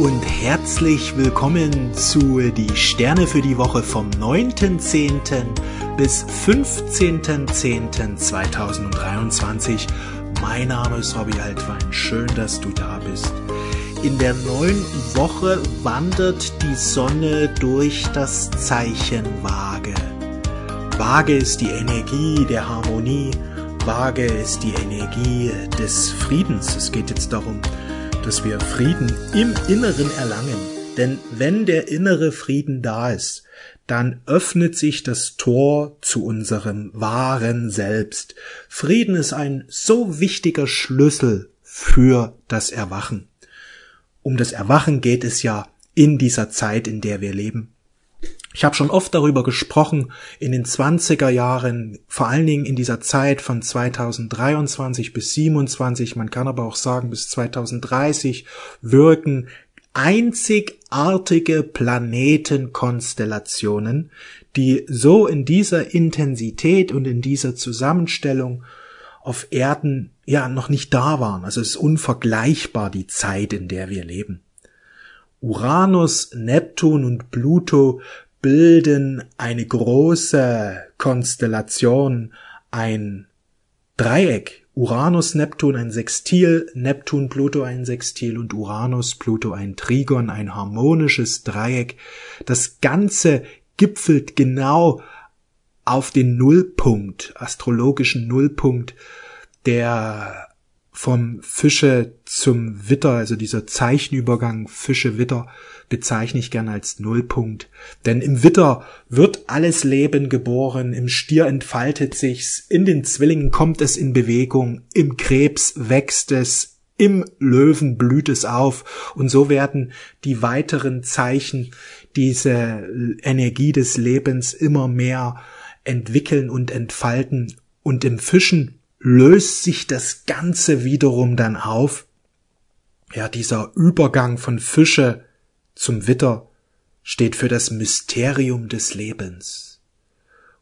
und herzlich willkommen zu Die Sterne für die Woche vom 9.10. bis 15.10.2023. Mein Name ist Robbie Altwein. Schön, dass du da bist. In der neuen Woche wandert die Sonne durch das Zeichen Waage. Waage ist die Energie der Harmonie. Waage ist die Energie des Friedens. Es geht jetzt darum, dass wir Frieden im Inneren erlangen. Denn wenn der innere Frieden da ist, dann öffnet sich das Tor zu unserem wahren Selbst. Frieden ist ein so wichtiger Schlüssel für das Erwachen. Um das Erwachen geht es ja in dieser Zeit, in der wir leben. Ich habe schon oft darüber gesprochen, in den 20er Jahren, vor allen Dingen in dieser Zeit von 2023 bis 27, man kann aber auch sagen bis 2030, wirken einzigartige Planetenkonstellationen, die so in dieser Intensität und in dieser Zusammenstellung auf Erden ja noch nicht da waren. Also es ist unvergleichbar die Zeit, in der wir leben. Uranus, Neptun und Pluto bilden eine große Konstellation, ein Dreieck. Uranus, Neptun ein Sextil, Neptun, Pluto ein Sextil und Uranus, Pluto ein Trigon, ein harmonisches Dreieck. Das Ganze gipfelt genau auf den Nullpunkt, astrologischen Nullpunkt der vom Fische zum Witter, also dieser Zeichenübergang Fische-Witter, bezeichne ich gerne als Nullpunkt. Denn im Witter wird alles Leben geboren, im Stier entfaltet sich's, in den Zwillingen kommt es in Bewegung, im Krebs wächst es, im Löwen blüht es auf und so werden die weiteren Zeichen diese Energie des Lebens immer mehr entwickeln und entfalten und im Fischen löst sich das Ganze wiederum dann auf. Ja, dieser Übergang von Fische zum Witter steht für das Mysterium des Lebens.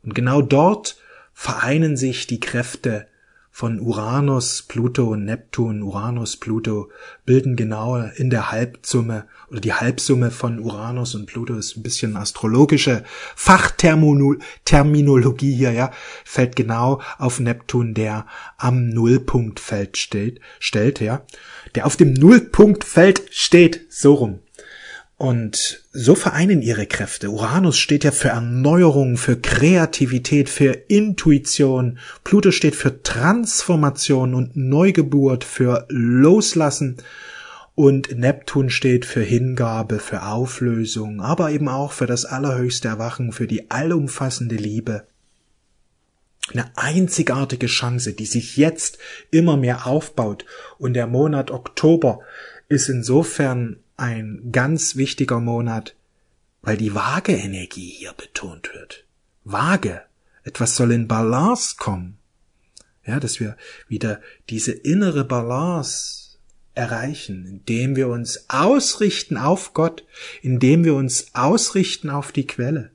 Und genau dort vereinen sich die Kräfte von Uranus, Pluto und Neptun, Uranus, Pluto bilden genau in der Halbsumme oder die Halbsumme von Uranus und Pluto ist ein bisschen astrologische Fachterminologie hier, ja, fällt genau auf Neptun, der am Nullpunktfeld steht, stellt, ja, der auf dem Nullpunktfeld steht, so rum. Und so vereinen ihre Kräfte. Uranus steht ja für Erneuerung, für Kreativität, für Intuition. Pluto steht für Transformation und Neugeburt, für Loslassen. Und Neptun steht für Hingabe, für Auflösung, aber eben auch für das allerhöchste Erwachen, für die allumfassende Liebe. Eine einzigartige Chance, die sich jetzt immer mehr aufbaut. Und der Monat Oktober ist insofern ein ganz wichtiger Monat, weil die Waage-Energie hier betont wird. Waage. Etwas soll in Balance kommen. Ja, dass wir wieder diese innere Balance erreichen, indem wir uns ausrichten auf Gott, indem wir uns ausrichten auf die Quelle,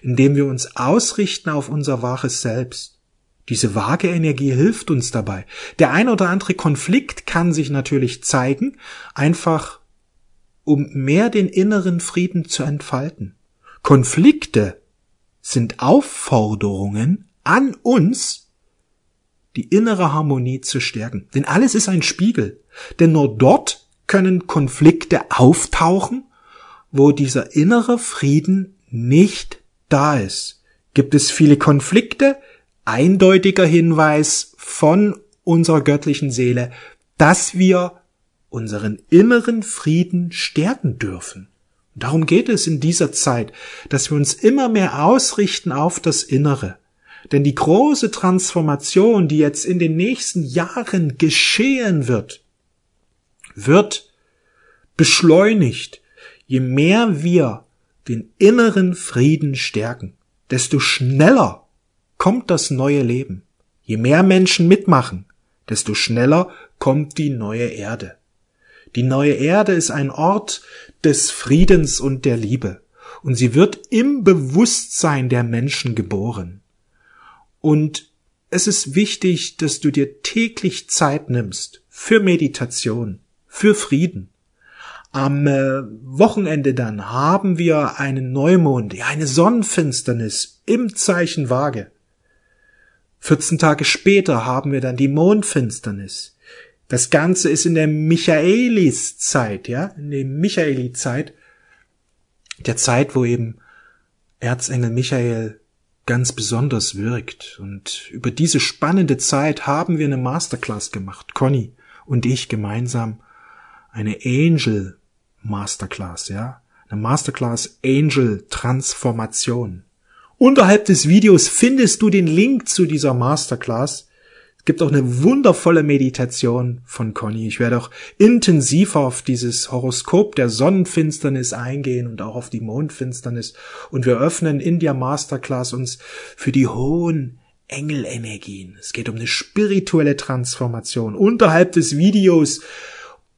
indem wir uns ausrichten auf unser wahres Selbst. Diese vage Energie hilft uns dabei. Der ein oder andere Konflikt kann sich natürlich zeigen, einfach um mehr den inneren Frieden zu entfalten. Konflikte sind Aufforderungen an uns, die innere Harmonie zu stärken. Denn alles ist ein Spiegel. Denn nur dort können Konflikte auftauchen, wo dieser innere Frieden nicht da ist. Gibt es viele Konflikte? Eindeutiger Hinweis von unserer göttlichen Seele, dass wir unseren inneren Frieden stärken dürfen. Und darum geht es in dieser Zeit, dass wir uns immer mehr ausrichten auf das Innere. Denn die große Transformation, die jetzt in den nächsten Jahren geschehen wird, wird beschleunigt, je mehr wir den inneren Frieden stärken, desto schneller kommt das neue Leben. Je mehr Menschen mitmachen, desto schneller kommt die neue Erde. Die neue Erde ist ein Ort des Friedens und der Liebe. Und sie wird im Bewusstsein der Menschen geboren. Und es ist wichtig, dass du dir täglich Zeit nimmst für Meditation, für Frieden. Am äh, Wochenende dann haben wir einen Neumond, ja, eine Sonnenfinsternis im Zeichen Waage. 14 Tage später haben wir dann die Mondfinsternis. Das Ganze ist in der Michaelis-Zeit, ja, in der Michaeli-Zeit, der Zeit, wo eben Erzengel Michael ganz besonders wirkt. Und über diese spannende Zeit haben wir eine Masterclass gemacht, Conny und ich gemeinsam, eine Angel Masterclass, ja, eine Masterclass Angel Transformation. Unterhalb des Videos findest du den Link zu dieser Masterclass. Es gibt auch eine wundervolle Meditation von Conny. Ich werde auch intensiver auf dieses Horoskop der Sonnenfinsternis eingehen und auch auf die Mondfinsternis. Und wir öffnen in der Masterclass uns für die hohen Engelenergien. Es geht um eine spirituelle Transformation. Unterhalb des Videos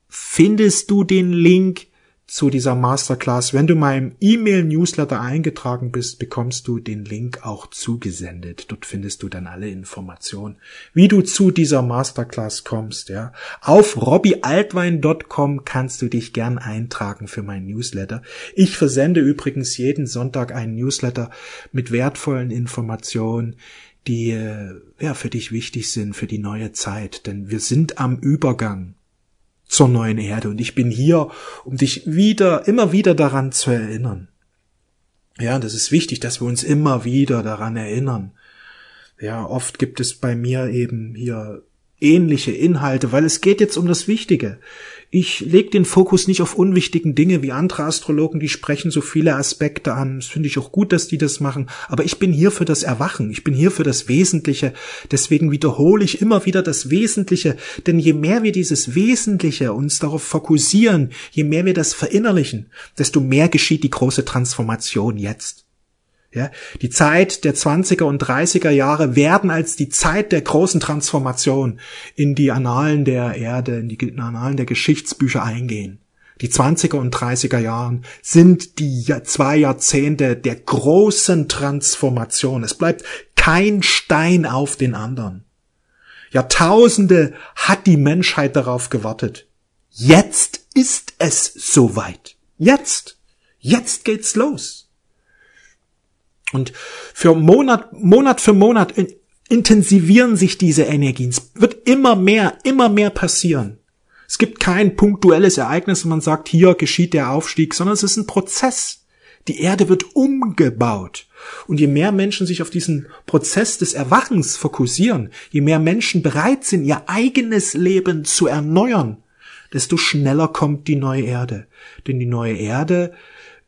findest du den Link zu dieser Masterclass. Wenn du meinem E-Mail-Newsletter eingetragen bist, bekommst du den Link auch zugesendet. Dort findest du dann alle Informationen, wie du zu dieser Masterclass kommst, ja. Auf robbyaltwein.com kannst du dich gern eintragen für meinen Newsletter. Ich versende übrigens jeden Sonntag einen Newsletter mit wertvollen Informationen, die äh, ja für dich wichtig sind für die neue Zeit, denn wir sind am Übergang zur neuen Erde. Und ich bin hier, um dich wieder, immer wieder daran zu erinnern. Ja, das ist wichtig, dass wir uns immer wieder daran erinnern. Ja, oft gibt es bei mir eben hier ähnliche Inhalte, weil es geht jetzt um das Wichtige. Ich lege den Fokus nicht auf unwichtigen Dinge wie andere Astrologen, die sprechen so viele Aspekte an. Das finde ich auch gut, dass die das machen. Aber ich bin hier für das Erwachen. Ich bin hier für das Wesentliche. Deswegen wiederhole ich immer wieder das Wesentliche. Denn je mehr wir dieses Wesentliche uns darauf fokussieren, je mehr wir das verinnerlichen, desto mehr geschieht die große Transformation jetzt. Ja, die Zeit der 20er und 30er Jahre werden als die Zeit der großen Transformation in die Annalen der Erde, in die Annalen der Geschichtsbücher eingehen. Die 20er und 30er Jahren sind die zwei Jahrzehnte der großen Transformation. Es bleibt kein Stein auf den anderen. Jahrtausende hat die Menschheit darauf gewartet. Jetzt ist es soweit. Jetzt. Jetzt geht's los. Und für Monat, Monat für Monat intensivieren sich diese Energien. Es wird immer mehr, immer mehr passieren. Es gibt kein punktuelles Ereignis, wo man sagt, hier geschieht der Aufstieg, sondern es ist ein Prozess. Die Erde wird umgebaut. Und je mehr Menschen sich auf diesen Prozess des Erwachens fokussieren, je mehr Menschen bereit sind, ihr eigenes Leben zu erneuern, desto schneller kommt die neue Erde. Denn die neue Erde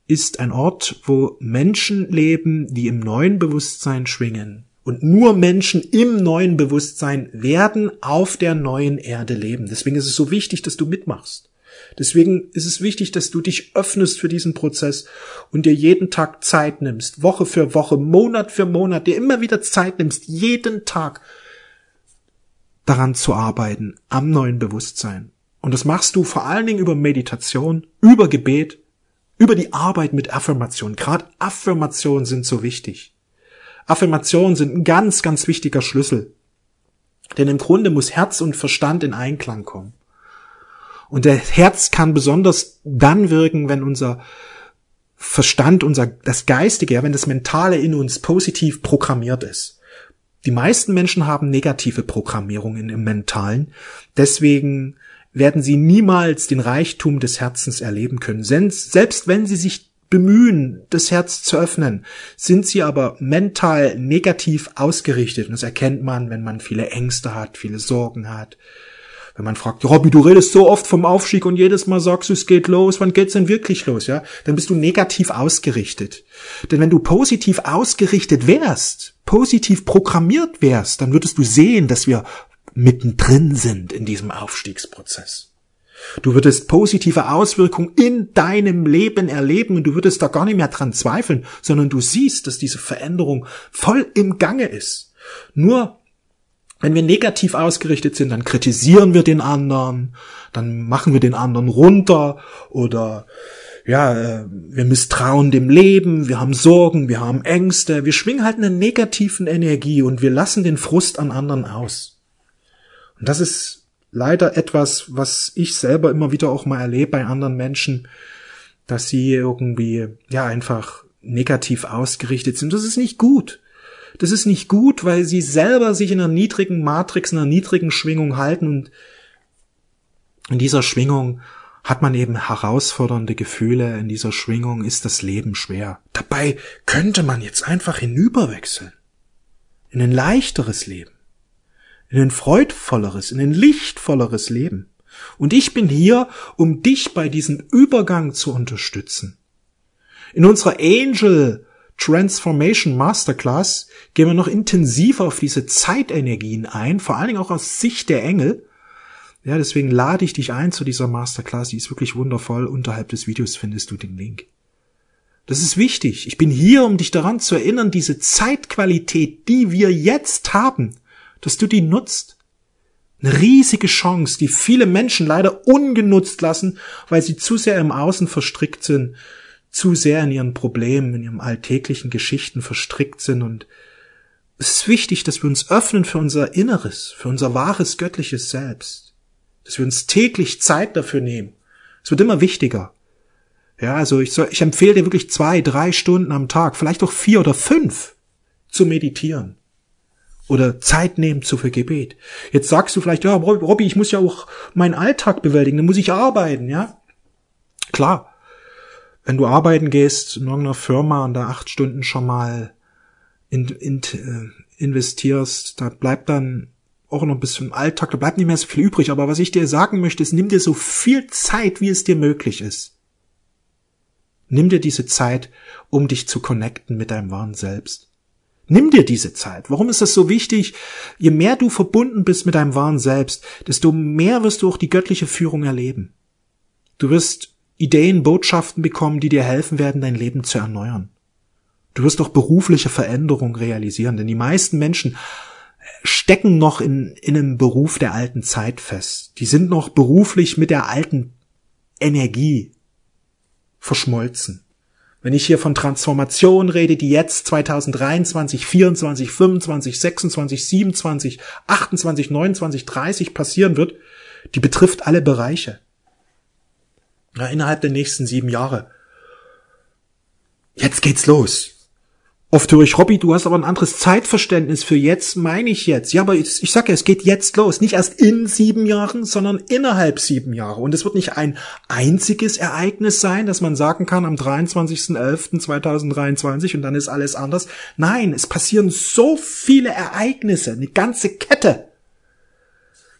ist ein Ort, wo Menschen leben, die im neuen Bewusstsein schwingen. Und nur Menschen im neuen Bewusstsein werden auf der neuen Erde leben. Deswegen ist es so wichtig, dass du mitmachst. Deswegen ist es wichtig, dass du dich öffnest für diesen Prozess und dir jeden Tag Zeit nimmst, Woche für Woche, Monat für Monat, dir immer wieder Zeit nimmst, jeden Tag daran zu arbeiten, am neuen Bewusstsein. Und das machst du vor allen Dingen über Meditation, über Gebet über die Arbeit mit Affirmationen. Gerade Affirmationen sind so wichtig. Affirmationen sind ein ganz, ganz wichtiger Schlüssel. Denn im Grunde muss Herz und Verstand in Einklang kommen. Und der Herz kann besonders dann wirken, wenn unser Verstand, unser, das Geistige, ja, wenn das Mentale in uns positiv programmiert ist. Die meisten Menschen haben negative Programmierungen im Mentalen. Deswegen werden sie niemals den Reichtum des Herzens erleben können. Selbst wenn sie sich bemühen, das Herz zu öffnen, sind sie aber mental negativ ausgerichtet. Und das erkennt man, wenn man viele Ängste hat, viele Sorgen hat. Wenn man fragt, Robby, du redest so oft vom Aufstieg und jedes Mal sagst du, es geht los, wann geht's denn wirklich los, ja? Dann bist du negativ ausgerichtet. Denn wenn du positiv ausgerichtet wärst, positiv programmiert wärst, dann würdest du sehen, dass wir mittendrin sind in diesem Aufstiegsprozess. Du würdest positive Auswirkungen in deinem Leben erleben und du würdest da gar nicht mehr dran zweifeln, sondern du siehst, dass diese Veränderung voll im Gange ist. Nur wenn wir negativ ausgerichtet sind, dann kritisieren wir den anderen, dann machen wir den anderen runter oder ja, äh, wir misstrauen dem Leben, wir haben Sorgen, wir haben Ängste, wir schwingen halt eine negativen Energie und wir lassen den Frust an anderen aus. Und das ist leider etwas, was ich selber immer wieder auch mal erlebe bei anderen Menschen, dass sie irgendwie, ja, einfach negativ ausgerichtet sind. Das ist nicht gut. Das ist nicht gut, weil sie selber sich in einer niedrigen Matrix, in einer niedrigen Schwingung halten und in dieser Schwingung hat man eben herausfordernde Gefühle, in dieser Schwingung ist das Leben schwer. Dabei könnte man jetzt einfach hinüberwechseln. In ein leichteres Leben. In ein freudvolleres, in ein lichtvolleres Leben. Und ich bin hier, um dich bei diesem Übergang zu unterstützen. In unserer Angel Transformation Masterclass gehen wir noch intensiver auf diese Zeitenergien ein, vor allen Dingen auch aus Sicht der Engel, ja, deswegen lade ich dich ein zu dieser Masterclass. Die ist wirklich wundervoll. Unterhalb des Videos findest du den Link. Das ist wichtig. Ich bin hier, um dich daran zu erinnern, diese Zeitqualität, die wir jetzt haben, dass du die nutzt. Eine riesige Chance, die viele Menschen leider ungenutzt lassen, weil sie zu sehr im Außen verstrickt sind, zu sehr in ihren Problemen, in ihren alltäglichen Geschichten verstrickt sind und es ist wichtig, dass wir uns öffnen für unser Inneres, für unser wahres göttliches Selbst dass wir uns täglich Zeit dafür nehmen. Es wird immer wichtiger. Ja, also ich, soll, ich empfehle dir wirklich zwei, drei Stunden am Tag, vielleicht auch vier oder fünf zu meditieren. Oder Zeit nehmen zu für Gebet. Jetzt sagst du vielleicht, ja, Robby, ich muss ja auch meinen Alltag bewältigen, dann muss ich arbeiten, ja? Klar. Wenn du arbeiten gehst in irgendeiner Firma und da acht Stunden schon mal in, in, äh, investierst, da bleibt dann auch noch ein bisschen Alltag, da bleibt nicht mehr so viel übrig. Aber was ich dir sagen möchte, ist, nimm dir so viel Zeit, wie es dir möglich ist. Nimm dir diese Zeit, um dich zu connecten mit deinem wahren Selbst. Nimm dir diese Zeit. Warum ist das so wichtig? Je mehr du verbunden bist mit deinem wahren Selbst, desto mehr wirst du auch die göttliche Führung erleben. Du wirst Ideen, Botschaften bekommen, die dir helfen werden, dein Leben zu erneuern. Du wirst auch berufliche Veränderungen realisieren, denn die meisten Menschen stecken noch in, in einem Beruf der alten Zeit fest. Die sind noch beruflich mit der alten Energie verschmolzen. Wenn ich hier von Transformation rede, die jetzt 2023, 24, 25, 26, 27, 28, 29, 30 passieren wird, die betrifft alle Bereiche. Ja, innerhalb der nächsten sieben Jahre. Jetzt geht's los. Oft höre ich, Robby, du hast aber ein anderes Zeitverständnis für jetzt, meine ich jetzt. Ja, aber ich, ich sage ja, es geht jetzt los. Nicht erst in sieben Jahren, sondern innerhalb sieben Jahre. Und es wird nicht ein einziges Ereignis sein, dass man sagen kann am 23.11.2023 und dann ist alles anders. Nein, es passieren so viele Ereignisse, eine ganze Kette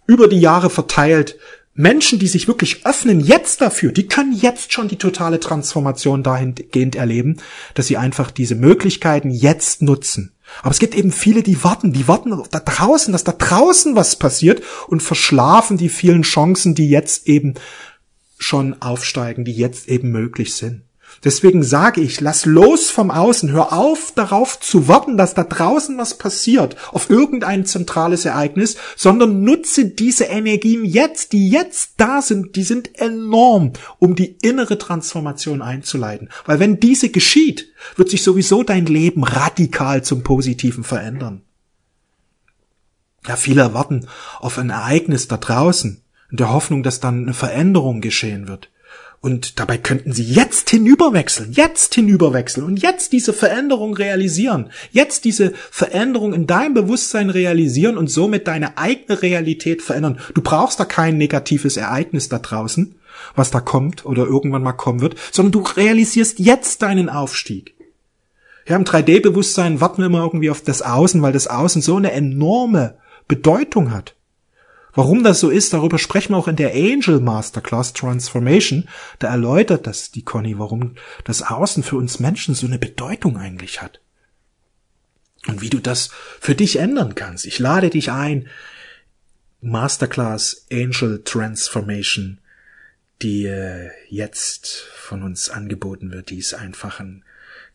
über die Jahre verteilt, Menschen, die sich wirklich öffnen jetzt dafür, die können jetzt schon die totale Transformation dahingehend erleben, dass sie einfach diese Möglichkeiten jetzt nutzen. Aber es gibt eben viele, die warten, die warten da draußen, dass da draußen was passiert und verschlafen die vielen Chancen, die jetzt eben schon aufsteigen, die jetzt eben möglich sind. Deswegen sage ich, lass los vom Außen, hör auf darauf zu warten, dass da draußen was passiert, auf irgendein zentrales Ereignis, sondern nutze diese Energien jetzt, die jetzt da sind, die sind enorm, um die innere Transformation einzuleiten. Weil wenn diese geschieht, wird sich sowieso dein Leben radikal zum Positiven verändern. Ja, viele erwarten auf ein Ereignis da draußen, in der Hoffnung, dass dann eine Veränderung geschehen wird. Und dabei könnten sie jetzt hinüberwechseln, jetzt hinüberwechseln und jetzt diese Veränderung realisieren, jetzt diese Veränderung in deinem Bewusstsein realisieren und somit deine eigene Realität verändern. Du brauchst da kein negatives Ereignis da draußen, was da kommt oder irgendwann mal kommen wird, sondern du realisierst jetzt deinen Aufstieg. Ja, im 3D-Bewusstsein warten wir immer irgendwie auf das Außen, weil das Außen so eine enorme Bedeutung hat. Warum das so ist, darüber sprechen wir auch in der Angel Masterclass Transformation. Da erläutert das die Conny, warum das Außen für uns Menschen so eine Bedeutung eigentlich hat. Und wie du das für dich ändern kannst. Ich lade dich ein. Masterclass Angel Transformation, die äh, jetzt von uns angeboten wird, die ist einfach ein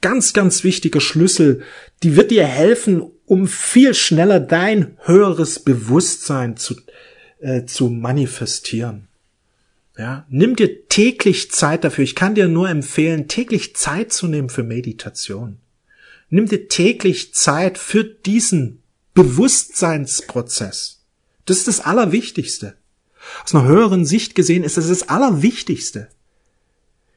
ganz, ganz wichtiger Schlüssel. Die wird dir helfen, um viel schneller dein höheres Bewusstsein zu äh, zu manifestieren. Ja, nimm dir täglich Zeit dafür. Ich kann dir nur empfehlen, täglich Zeit zu nehmen für Meditation. Nimm dir täglich Zeit für diesen Bewusstseinsprozess. Das ist das Allerwichtigste. Aus einer höheren Sicht gesehen ist das das Allerwichtigste.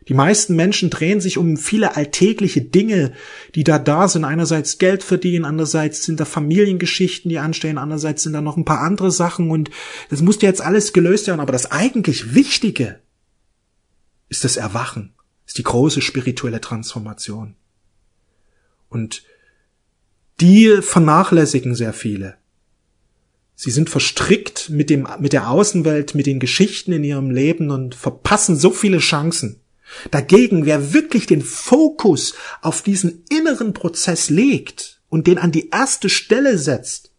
Die meisten Menschen drehen sich um viele alltägliche Dinge, die da da sind. Einerseits Geld verdienen, andererseits sind da Familiengeschichten, die anstehen, andererseits sind da noch ein paar andere Sachen und das musste jetzt alles gelöst werden. Aber das eigentlich Wichtige ist das Erwachen, ist die große spirituelle Transformation. Und die vernachlässigen sehr viele. Sie sind verstrickt mit dem, mit der Außenwelt, mit den Geschichten in ihrem Leben und verpassen so viele Chancen. Dagegen, wer wirklich den Fokus auf diesen inneren Prozess legt und den an die erste Stelle setzt,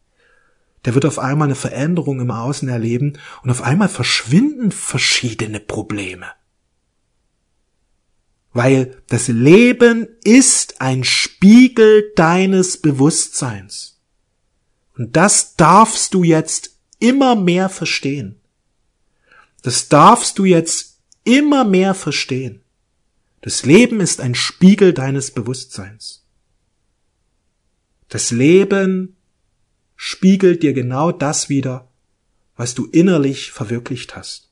der wird auf einmal eine Veränderung im Außen erleben und auf einmal verschwinden verschiedene Probleme. Weil das Leben ist ein Spiegel deines Bewusstseins. Und das darfst du jetzt immer mehr verstehen. Das darfst du jetzt immer mehr verstehen. Das Leben ist ein Spiegel deines Bewusstseins. Das Leben spiegelt dir genau das wieder, was du innerlich verwirklicht hast.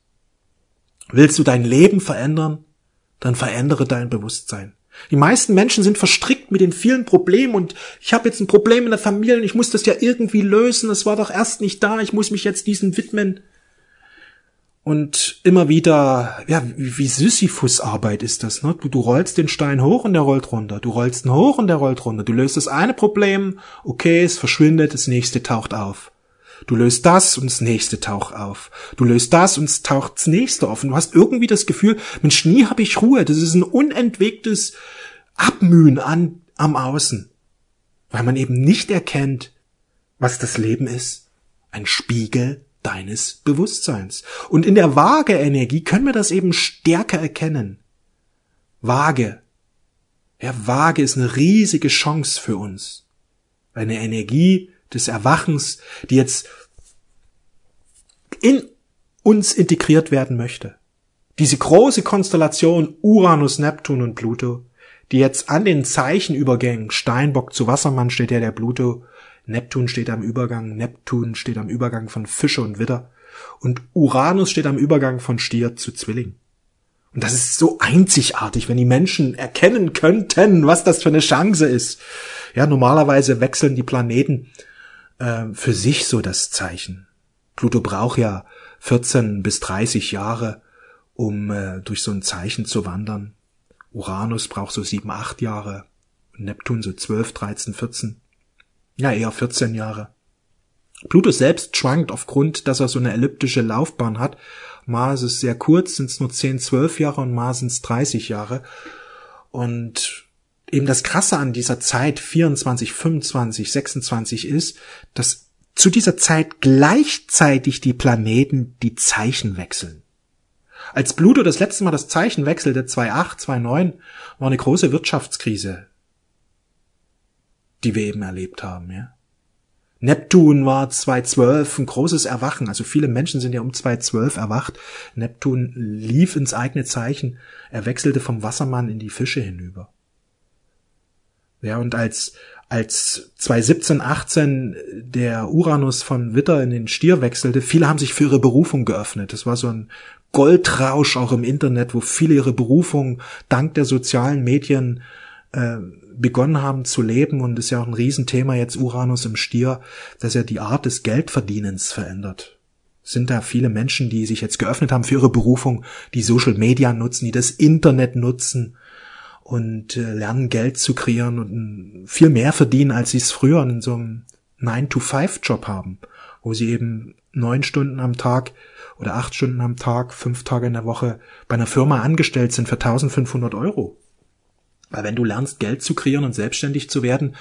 Willst du dein Leben verändern, dann verändere dein Bewusstsein. Die meisten Menschen sind verstrickt mit den vielen Problemen und ich habe jetzt ein Problem in der Familie und ich muss das ja irgendwie lösen, es war doch erst nicht da, ich muss mich jetzt diesen widmen. Und immer wieder, ja, wie, Sisyphus-Arbeit ist das, ne? Du, du rollst den Stein hoch und der rollt runter. Du rollst ihn hoch und der rollt runter. Du löst das eine Problem, okay, es verschwindet, das nächste taucht auf. Du löst das und das nächste taucht auf. Du löst das und es taucht das nächste auf. Und du hast irgendwie das Gefühl, Mensch, nie habe ich Ruhe. Das ist ein unentwegtes Abmühen an, am Außen. Weil man eben nicht erkennt, was das Leben ist. Ein Spiegel deines Bewusstseins. Und in der Waage-Energie können wir das eben stärker erkennen. Waage. Ja, Waage ist eine riesige Chance für uns. Eine Energie des Erwachens, die jetzt in uns integriert werden möchte. Diese große Konstellation Uranus, Neptun und Pluto, die jetzt an den Zeichenübergängen Steinbock zu Wassermann steht ja der Pluto Neptun steht am Übergang, Neptun steht am Übergang von Fische und Widder und Uranus steht am Übergang von Stier zu Zwilling. Und das ist so einzigartig, wenn die Menschen erkennen könnten, was das für eine Chance ist. Ja, normalerweise wechseln die Planeten äh, für sich so das Zeichen. Pluto braucht ja 14 bis 30 Jahre, um äh, durch so ein Zeichen zu wandern. Uranus braucht so sieben, acht Jahre. Neptun so 12, 13, 14. Ja, eher 14 Jahre. Pluto selbst schwankt aufgrund, dass er so eine elliptische Laufbahn hat. Mal ist sehr kurz, sind es nur 10, 12 Jahre und mal sind es 30 Jahre. Und eben das Krasse an dieser Zeit 24, 25, 26 ist, dass zu dieser Zeit gleichzeitig die Planeten die Zeichen wechseln. Als Pluto das letzte Mal das Zeichen wechselte, 2.8, 2.9, war eine große Wirtschaftskrise die wir eben erlebt haben, ja. Neptun war 2012 ein großes Erwachen. Also viele Menschen sind ja um 2012 erwacht. Neptun lief ins eigene Zeichen. Er wechselte vom Wassermann in die Fische hinüber. Ja, und als, als 2017, 18 der Uranus von Witter in den Stier wechselte, viele haben sich für ihre Berufung geöffnet. Das war so ein Goldrausch auch im Internet, wo viele ihre Berufung dank der sozialen Medien äh, begonnen haben zu leben und ist ja auch ein Riesenthema jetzt Uranus im Stier, dass er die Art des Geldverdienens verändert. Sind da viele Menschen, die sich jetzt geöffnet haben für ihre Berufung, die Social Media nutzen, die das Internet nutzen und äh, lernen Geld zu kreieren und viel mehr verdienen, als sie es früher in so einem 9-to-5-Job haben, wo sie eben neun Stunden am Tag oder acht Stunden am Tag, fünf Tage in der Woche bei einer Firma angestellt sind für 1500 Euro. Weil wenn du lernst, Geld zu kreieren und selbstständig zu werden,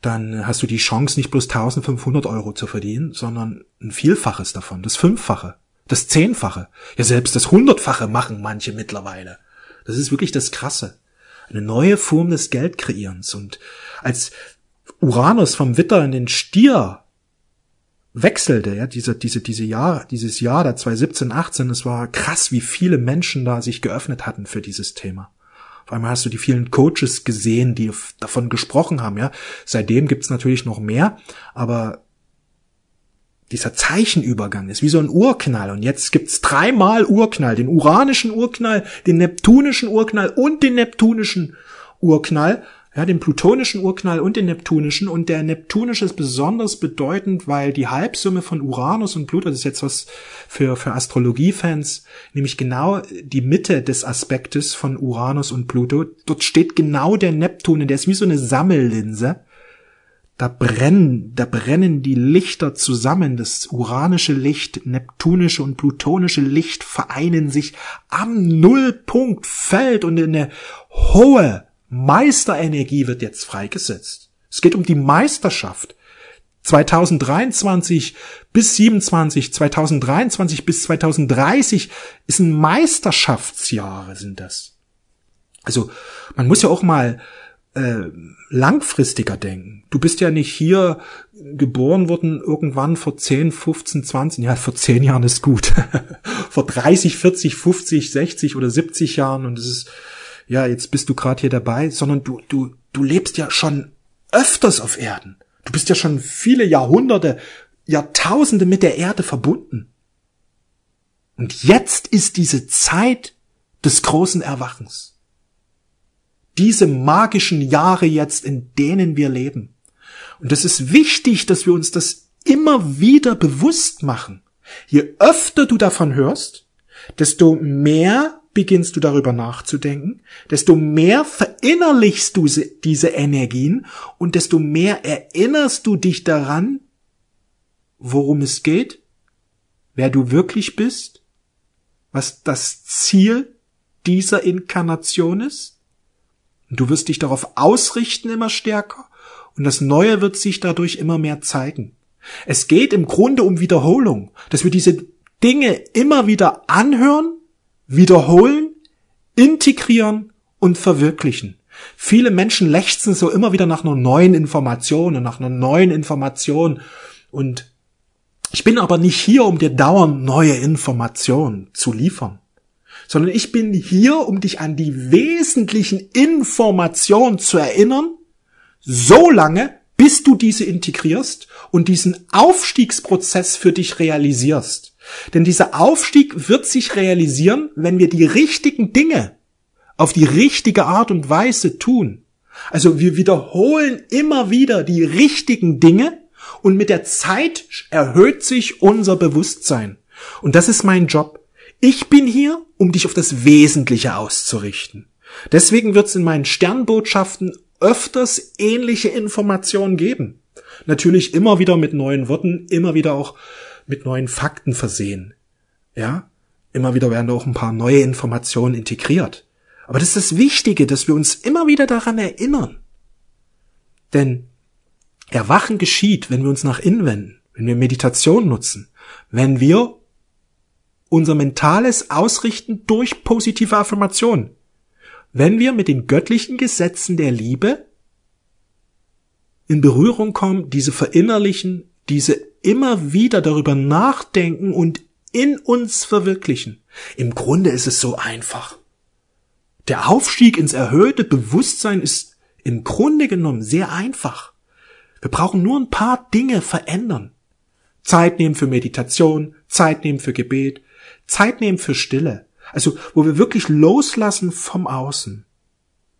dann hast du die Chance, nicht bloß 1500 Euro zu verdienen, sondern ein Vielfaches davon, das Fünffache, das Zehnfache. Ja, selbst das Hundertfache machen manche mittlerweile. Das ist wirklich das Krasse. Eine neue Form des Geldkreierens. Und als Uranus vom Witter in den Stier wechselte, ja, diese, diese, diese Jahr, dieses Jahr da 2017, 18, es war krass, wie viele Menschen da sich geöffnet hatten für dieses Thema. Auf einmal hast du die vielen Coaches gesehen, die davon gesprochen haben, ja. Seitdem gibt's natürlich noch mehr, aber dieser Zeichenübergang ist wie so ein Urknall. Und jetzt gibt's dreimal Urknall. Den uranischen Urknall, den neptunischen Urknall und den neptunischen Urknall. Ja, den plutonischen Urknall und den neptunischen. Und der neptunische ist besonders bedeutend, weil die Halbsumme von Uranus und Pluto, das ist jetzt was für, für Astrologiefans, nämlich genau die Mitte des Aspektes von Uranus und Pluto. Dort steht genau der Neptun, der ist wie so eine Sammellinse da brennen, da brennen die Lichter zusammen. Das uranische Licht, neptunische und plutonische Licht vereinen sich am Nullpunktfeld und eine hohe Meisterenergie wird jetzt freigesetzt. Es geht um die Meisterschaft. 2023 bis 27, 2023 bis 2030 ist ein Meisterschaftsjahre sind das. Also man muss ja auch mal äh, langfristiger denken. Du bist ja nicht hier geboren worden irgendwann vor 10, 15, 20, ja, vor 10 Jahren ist gut. vor 30, 40, 50, 60 oder 70 Jahren und es ist, ja, jetzt bist du gerade hier dabei, sondern du, du, du lebst ja schon öfters auf Erden. Du bist ja schon viele Jahrhunderte, Jahrtausende mit der Erde verbunden. Und jetzt ist diese Zeit des großen Erwachens diese magischen Jahre jetzt, in denen wir leben. Und es ist wichtig, dass wir uns das immer wieder bewusst machen. Je öfter du davon hörst, desto mehr beginnst du darüber nachzudenken, desto mehr verinnerlichst du diese Energien und desto mehr erinnerst du dich daran, worum es geht, wer du wirklich bist, was das Ziel dieser Inkarnation ist und du wirst dich darauf ausrichten immer stärker und das Neue wird sich dadurch immer mehr zeigen. Es geht im Grunde um Wiederholung, dass wir diese Dinge immer wieder anhören, wiederholen, integrieren und verwirklichen. Viele Menschen lechzen so immer wieder nach einer neuen Information und nach einer neuen Information und ich bin aber nicht hier, um dir dauernd neue Informationen zu liefern sondern ich bin hier, um dich an die wesentlichen Informationen zu erinnern, so lange, bis du diese integrierst und diesen Aufstiegsprozess für dich realisierst. Denn dieser Aufstieg wird sich realisieren, wenn wir die richtigen Dinge auf die richtige Art und Weise tun. Also wir wiederholen immer wieder die richtigen Dinge und mit der Zeit erhöht sich unser Bewusstsein. Und das ist mein Job. Ich bin hier, um dich auf das Wesentliche auszurichten. Deswegen wird es in meinen Sternbotschaften öfters ähnliche Informationen geben. Natürlich immer wieder mit neuen Worten, immer wieder auch mit neuen Fakten versehen. Ja? Immer wieder werden auch ein paar neue Informationen integriert. Aber das ist das Wichtige, dass wir uns immer wieder daran erinnern. Denn Erwachen geschieht, wenn wir uns nach innen wenden, wenn wir Meditation nutzen, wenn wir unser mentales Ausrichten durch positive Affirmation. Wenn wir mit den göttlichen Gesetzen der Liebe in Berührung kommen, diese verinnerlichen, diese immer wieder darüber nachdenken und in uns verwirklichen. Im Grunde ist es so einfach. Der Aufstieg ins erhöhte Bewusstsein ist im Grunde genommen sehr einfach. Wir brauchen nur ein paar Dinge verändern. Zeit nehmen für Meditation, Zeit nehmen für Gebet, Zeit nehmen für Stille. Also, wo wir wirklich loslassen vom Außen,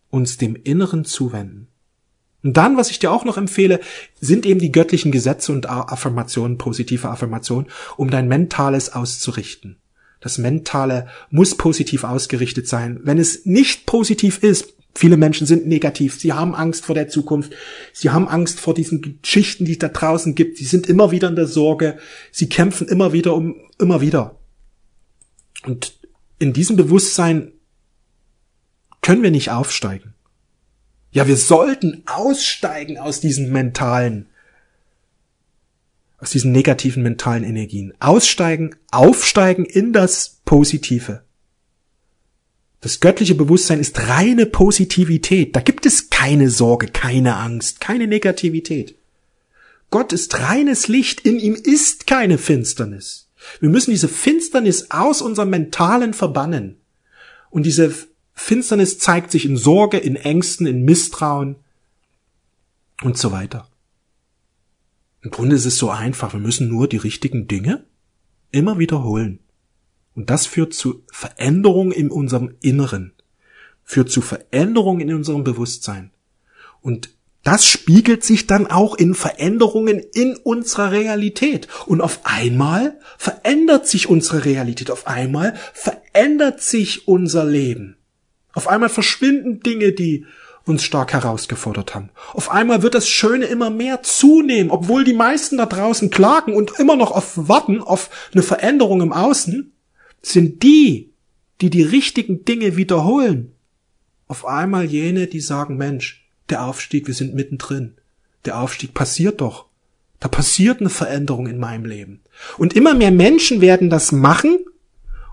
uns dem Inneren zuwenden. Und dann, was ich dir auch noch empfehle, sind eben die göttlichen Gesetze und Affirmationen, positive Affirmationen, um dein Mentales auszurichten. Das Mentale muss positiv ausgerichtet sein. Wenn es nicht positiv ist, viele Menschen sind negativ, sie haben Angst vor der Zukunft, sie haben Angst vor diesen Geschichten, die es da draußen gibt, sie sind immer wieder in der Sorge, sie kämpfen immer wieder um, immer wieder. Und in diesem Bewusstsein können wir nicht aufsteigen. Ja, wir sollten aussteigen aus diesen mentalen, aus diesen negativen mentalen Energien. Aussteigen, aufsteigen in das Positive. Das göttliche Bewusstsein ist reine Positivität. Da gibt es keine Sorge, keine Angst, keine Negativität. Gott ist reines Licht, in ihm ist keine Finsternis. Wir müssen diese Finsternis aus unserem Mentalen verbannen. Und diese Finsternis zeigt sich in Sorge, in Ängsten, in Misstrauen und so weiter. Im Grunde ist es so einfach. Wir müssen nur die richtigen Dinge immer wiederholen. Und das führt zu Veränderungen in unserem Inneren, führt zu Veränderungen in unserem Bewusstsein. Und das spiegelt sich dann auch in Veränderungen in unserer Realität. Und auf einmal verändert sich unsere Realität. Auf einmal verändert sich unser Leben. Auf einmal verschwinden Dinge, die uns stark herausgefordert haben. Auf einmal wird das Schöne immer mehr zunehmen, obwohl die meisten da draußen klagen und immer noch auf warten auf eine Veränderung im Außen, sind die, die die richtigen Dinge wiederholen, auf einmal jene, die sagen, Mensch, der Aufstieg, wir sind mittendrin. Der Aufstieg passiert doch. Da passiert eine Veränderung in meinem Leben. Und immer mehr Menschen werden das machen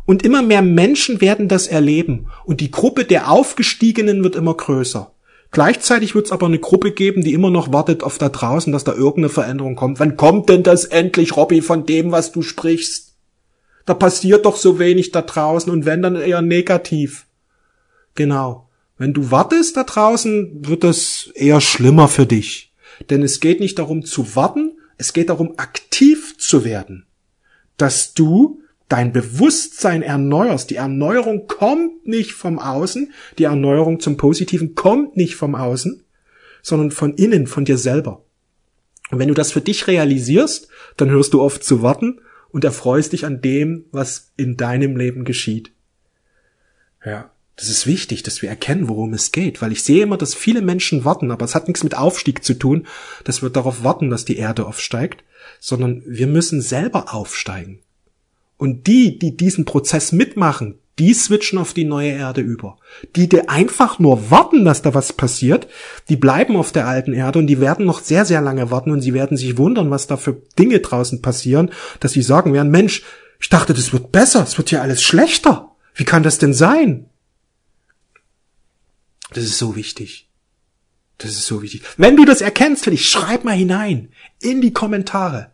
und immer mehr Menschen werden das erleben. Und die Gruppe der Aufgestiegenen wird immer größer. Gleichzeitig wird es aber eine Gruppe geben, die immer noch wartet auf da draußen, dass da irgendeine Veränderung kommt. Wann kommt denn das endlich, Robby, von dem, was du sprichst? Da passiert doch so wenig da draußen und wenn dann eher negativ. Genau. Wenn du wartest da draußen, wird das eher schlimmer für dich. Denn es geht nicht darum zu warten, es geht darum aktiv zu werden. Dass du dein Bewusstsein erneuerst. Die Erneuerung kommt nicht vom Außen, die Erneuerung zum Positiven kommt nicht vom Außen, sondern von innen, von dir selber. Und wenn du das für dich realisierst, dann hörst du oft zu warten und erfreust dich an dem, was in deinem Leben geschieht. Ja. Das ist wichtig, dass wir erkennen, worum es geht, weil ich sehe immer, dass viele Menschen warten, aber es hat nichts mit Aufstieg zu tun, dass wir darauf warten, dass die Erde aufsteigt, sondern wir müssen selber aufsteigen. Und die, die diesen Prozess mitmachen, die switchen auf die neue Erde über. Die, die einfach nur warten, dass da was passiert, die bleiben auf der alten Erde und die werden noch sehr, sehr lange warten und sie werden sich wundern, was da für Dinge draußen passieren, dass sie sagen werden, Mensch, ich dachte, das wird besser, es wird ja alles schlechter. Wie kann das denn sein? Das ist so wichtig. Das ist so wichtig. Wenn du das erkennst für dich, schreib mal hinein in die Kommentare.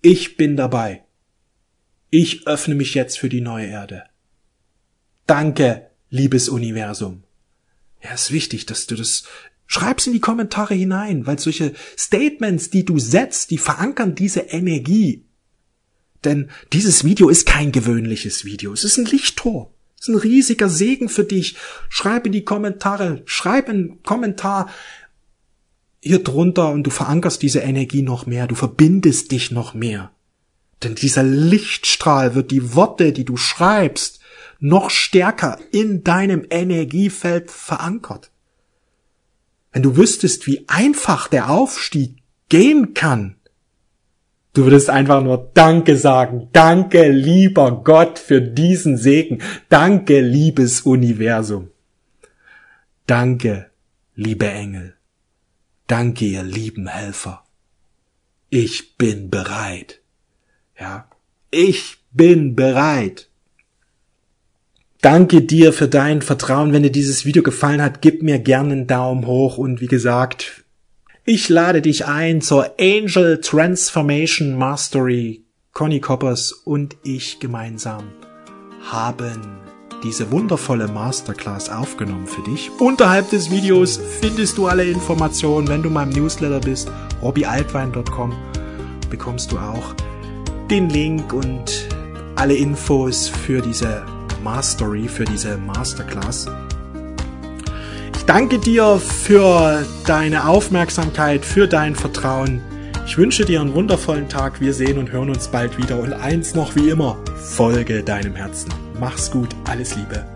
Ich bin dabei. Ich öffne mich jetzt für die neue Erde. Danke, liebes Universum. Ja, ist wichtig, dass du das schreibst in die Kommentare hinein, weil solche Statements, die du setzt, die verankern diese Energie. Denn dieses Video ist kein gewöhnliches Video. Es ist ein Lichttor. Das ist ein riesiger Segen für dich. Schreib in die Kommentare, schreib einen Kommentar hier drunter und du verankerst diese Energie noch mehr, du verbindest dich noch mehr. Denn dieser Lichtstrahl wird die Worte, die du schreibst, noch stärker in deinem Energiefeld verankert. Wenn du wüsstest, wie einfach der Aufstieg gehen kann, Du würdest einfach nur Danke sagen. Danke, lieber Gott, für diesen Segen. Danke, liebes Universum. Danke, liebe Engel. Danke, ihr lieben Helfer. Ich bin bereit. Ja, ich bin bereit. Danke dir für dein Vertrauen. Wenn dir dieses Video gefallen hat, gib mir gerne einen Daumen hoch und wie gesagt, ich lade dich ein zur Angel Transformation Mastery. Conny Coppers und ich gemeinsam haben diese wundervolle Masterclass aufgenommen für dich. Unterhalb des Videos findest du alle Informationen. Wenn du meinem Newsletter bist, robbyaltwein.com, bekommst du auch den Link und alle Infos für diese Mastery, für diese Masterclass danke dir für deine Aufmerksamkeit, für dein Vertrauen. Ich wünsche dir einen wundervollen Tag. Wir sehen und hören uns bald wieder. Und eins noch wie immer, folge deinem Herzen. Mach's gut, alles Liebe.